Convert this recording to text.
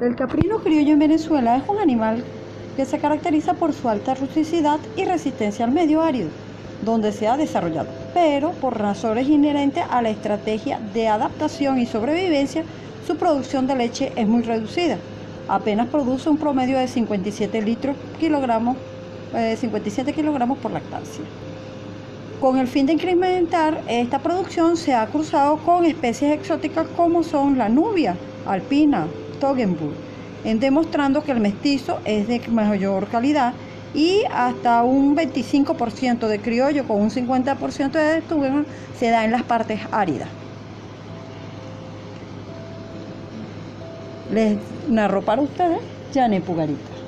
El caprino criollo en Venezuela es un animal que se caracteriza por su alta rusticidad y resistencia al medio árido, donde se ha desarrollado, pero por razones inherentes a la estrategia de adaptación y sobrevivencia, su producción de leche es muy reducida. Apenas produce un promedio de 57 litros kilogramos, 57 eh, kilogramos por lactancia. Con el fin de incrementar esta producción se ha cruzado con especies exóticas como son la nubia alpina, En demostrando que el mestizo es de mayor calidad y hasta un 25% de criollo con un 50% de Tuggenburg se da en las partes áridas. Les narro para ustedes Janet Pugarita.